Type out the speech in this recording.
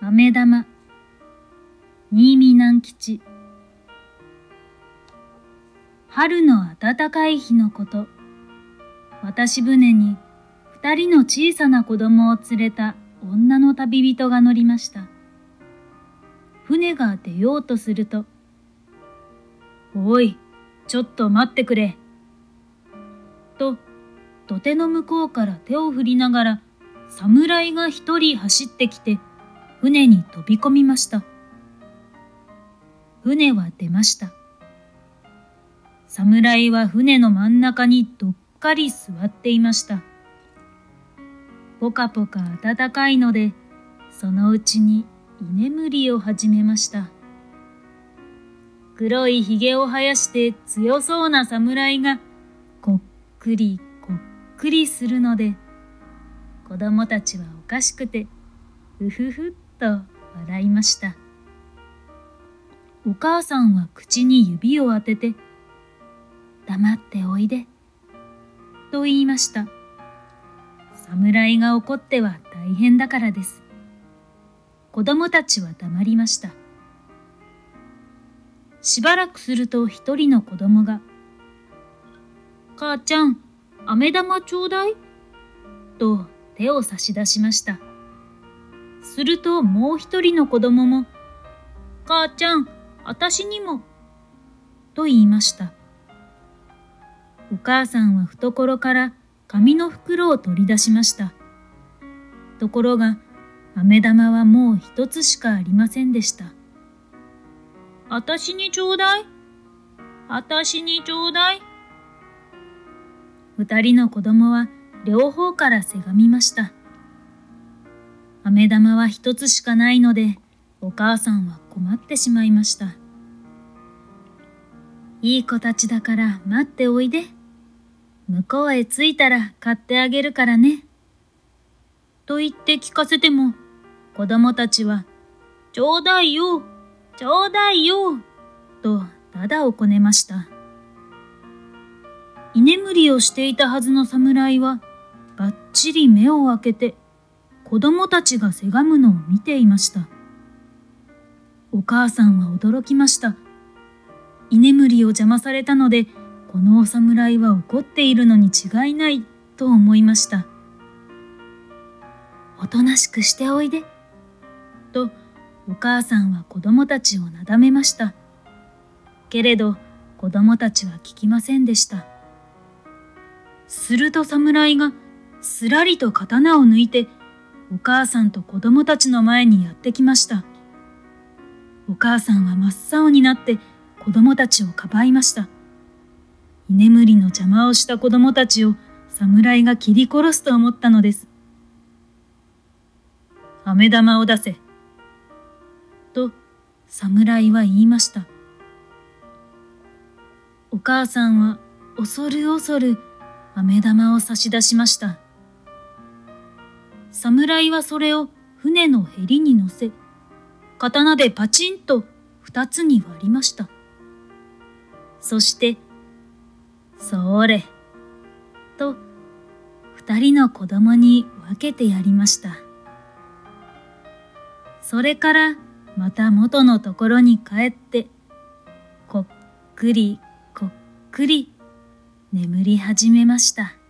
飴玉。新見南吉。春の暖かい日のこと。渡し船に二人の小さな子供を連れた女の旅人が乗りました。船が出ようとするとおいちょっと待ってくれと土手の向こうから手を振りながら侍が一人走ってきて船に飛び込みました。船は出ました。侍は船の真ん中にどっかり座っていました。ぽかぽか暖かいので、そのうちに居眠りを始めました。黒いひげを生やして強そうな侍がこっくりこっくりするので、子供たちはおかしくて、ふふふっと笑いました。お母さんは口に指を当てて、黙っておいで、と言いました。侍が怒っては大変だからです。子供たちは黙りました。しばらくすると一人の子供が、母ちゃん、飴玉ちょうだい？と手を差し出しました。するともう一人の子供も、母ちゃん、あたしにも、と言いました。お母さんは懐から紙の袋を取り出しました。ところが、飴玉はもう一つしかありませんでした。あたしにちょうだい。あたしにちょうだい。二人の子供は両方からせがみました。飴玉は一つしかないので、お母さんは困ってしまいました。いい子たちだから待っておいで。向こうへ着いたら買ってあげるからね。と言って聞かせても、子供たちは、ちょうだいよ、ちょうだいよ、とだだをこねました。居眠りをしていたはずの侍は、ばっちり目を開けて、子供たちがせがむのを見ていました。お母さんは驚きました。居眠りを邪魔されたので、このお侍は怒っているのに違いないと思いました。おとなしくしておいで。と、お母さんは子供たちをなだめました。けれど、子供たちは聞きませんでした。すると侍がすらりと刀を抜いて、お母さんと子供たちの前にやってきました。お母さんは真っ青になって子供たちをかばいました。居眠りの邪魔をした子供たちを侍が切り殺すと思ったのです。飴玉を出せ。と侍は言いました。お母さんは恐る恐る飴玉を差し出しました。侍はそれを船のへりに乗せ、刀でパチンと二つに割りました。そして、それ、と二人の子供に分けてやりました。それからまた元のところに帰って、こっくりこっくり眠り始めました。